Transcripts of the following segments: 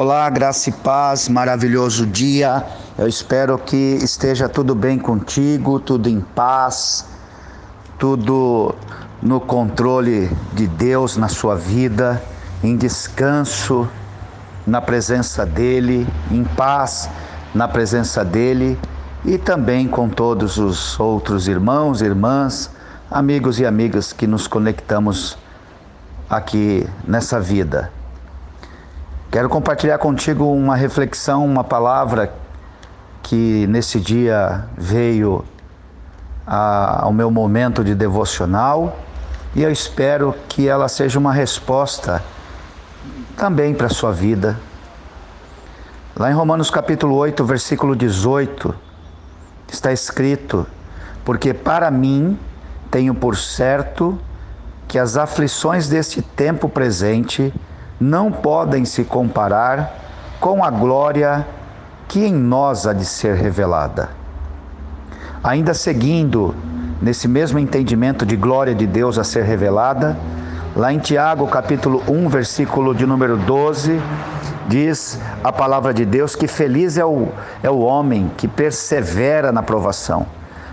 Olá, graça e paz, maravilhoso dia. Eu espero que esteja tudo bem contigo, tudo em paz, tudo no controle de Deus na sua vida, em descanso na presença dEle, em paz na presença dEle e também com todos os outros irmãos, irmãs, amigos e amigas que nos conectamos aqui nessa vida. Quero compartilhar contigo uma reflexão, uma palavra que nesse dia veio a, ao meu momento de devocional e eu espero que ela seja uma resposta também para a sua vida. Lá em Romanos capítulo 8, versículo 18, está escrito: Porque para mim tenho por certo que as aflições deste tempo presente não podem se comparar com a glória que em nós há de ser revelada. Ainda seguindo nesse mesmo entendimento de glória de Deus a ser revelada, lá em Tiago, capítulo 1, versículo de número 12, diz a palavra de Deus que feliz é o, é o homem que persevera na provação,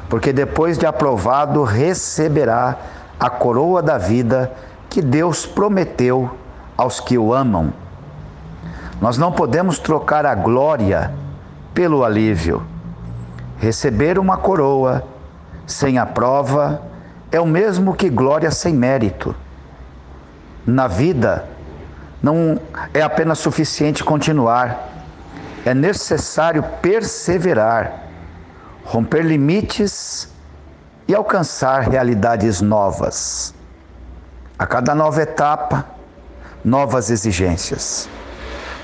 porque depois de aprovado receberá a coroa da vida que Deus prometeu aos que o amam. Nós não podemos trocar a glória pelo alívio. Receber uma coroa sem a prova é o mesmo que glória sem mérito. Na vida, não é apenas suficiente continuar, é necessário perseverar, romper limites e alcançar realidades novas. A cada nova etapa, novas exigências,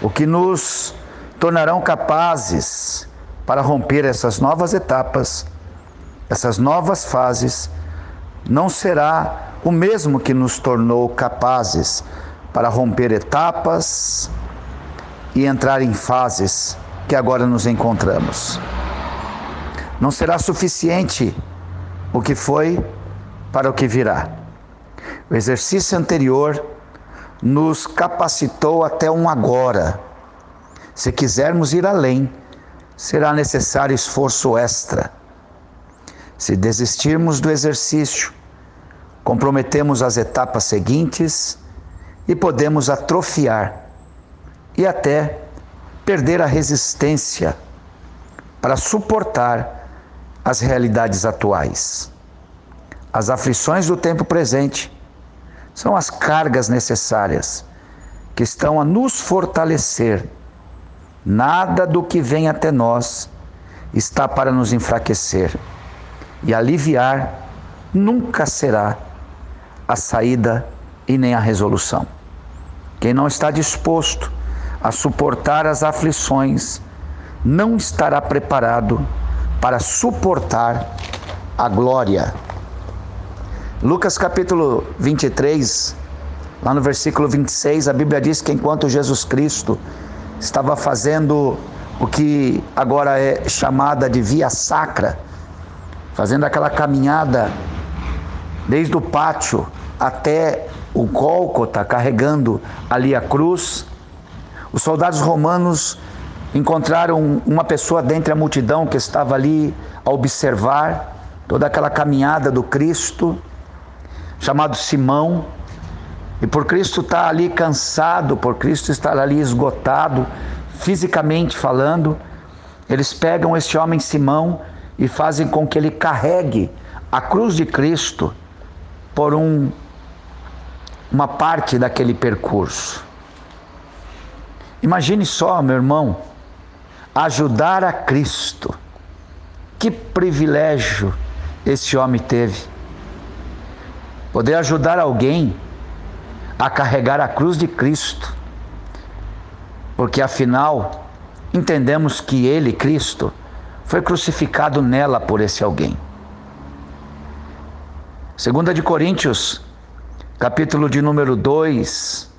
o que nos tornarão capazes para romper essas novas etapas, essas novas fases, não será o mesmo que nos tornou capazes para romper etapas e entrar em fases que agora nos encontramos. Não será suficiente o que foi para o que virá. O exercício anterior nos capacitou até um agora. Se quisermos ir além, será necessário esforço extra. Se desistirmos do exercício, comprometemos as etapas seguintes e podemos atrofiar e até perder a resistência para suportar as realidades atuais. As aflições do tempo presente são as cargas necessárias que estão a nos fortalecer. Nada do que vem até nós está para nos enfraquecer. E aliviar nunca será a saída e nem a resolução. Quem não está disposto a suportar as aflições não estará preparado para suportar a glória Lucas capítulo 23, lá no versículo 26, a Bíblia diz que enquanto Jesus Cristo estava fazendo o que agora é chamada de via sacra, fazendo aquela caminhada desde o pátio até o Gólgota, carregando ali a cruz, os soldados romanos encontraram uma pessoa dentre a multidão que estava ali a observar toda aquela caminhada do Cristo chamado Simão, e por Cristo estar ali cansado, por Cristo estar ali esgotado, fisicamente falando, eles pegam este homem Simão e fazem com que ele carregue a cruz de Cristo por um, uma parte daquele percurso. Imagine só, meu irmão, ajudar a Cristo. Que privilégio esse homem teve poder ajudar alguém a carregar a cruz de Cristo, porque afinal entendemos que Ele, Cristo, foi crucificado nela por esse alguém. Segunda de Coríntios, capítulo de número 2,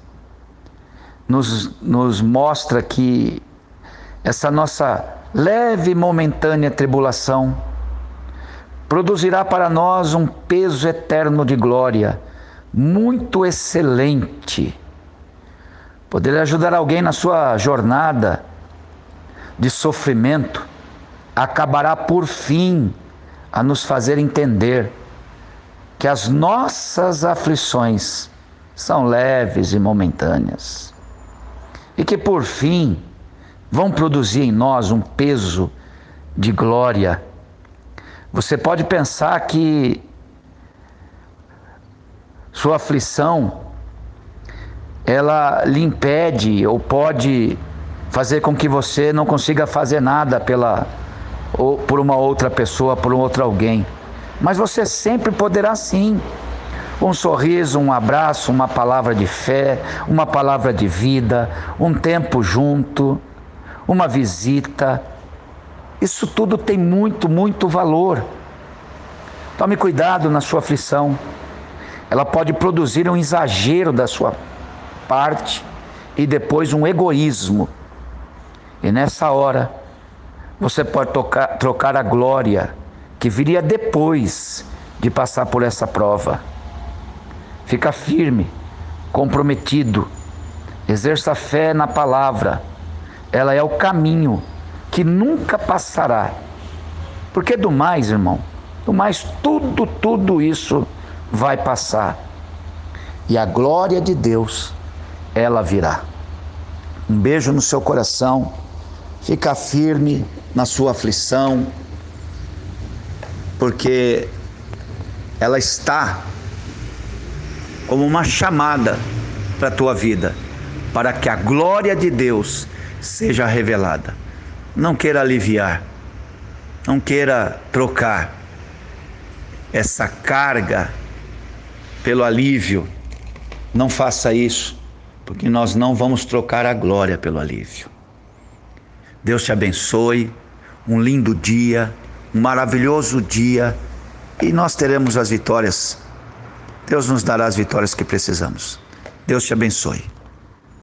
nos, nos mostra que essa nossa leve e momentânea tribulação produzirá para nós um peso eterno de glória, muito excelente, poder ajudar alguém na sua jornada de sofrimento, acabará por fim a nos fazer entender que as nossas aflições são leves e momentâneas e que por fim vão produzir em nós um peso de glória. Você pode pensar que sua aflição ela lhe impede ou pode fazer com que você não consiga fazer nada pela ou por uma outra pessoa, por um outro alguém. Mas você sempre poderá sim. Um sorriso, um abraço, uma palavra de fé, uma palavra de vida, um tempo junto, uma visita. Isso tudo tem muito, muito valor. Tome cuidado na sua aflição. Ela pode produzir um exagero da sua parte e depois um egoísmo. E nessa hora, você pode tocar, trocar a glória que viria depois de passar por essa prova. Fica firme, comprometido, exerça fé na palavra. Ela é o caminho que nunca passará. Porque do mais, irmão, do mais tudo, tudo isso vai passar. E a glória de Deus ela virá. Um beijo no seu coração, fica firme na sua aflição, porque ela está como uma chamada para a tua vida, para que a glória de Deus seja revelada. Não queira aliviar, não queira trocar essa carga pelo alívio. Não faça isso porque nós não vamos trocar a glória pelo alívio. Deus te abençoe, um lindo dia, um maravilhoso dia e nós teremos as vitórias. Deus nos dará as vitórias que precisamos. Deus te abençoe.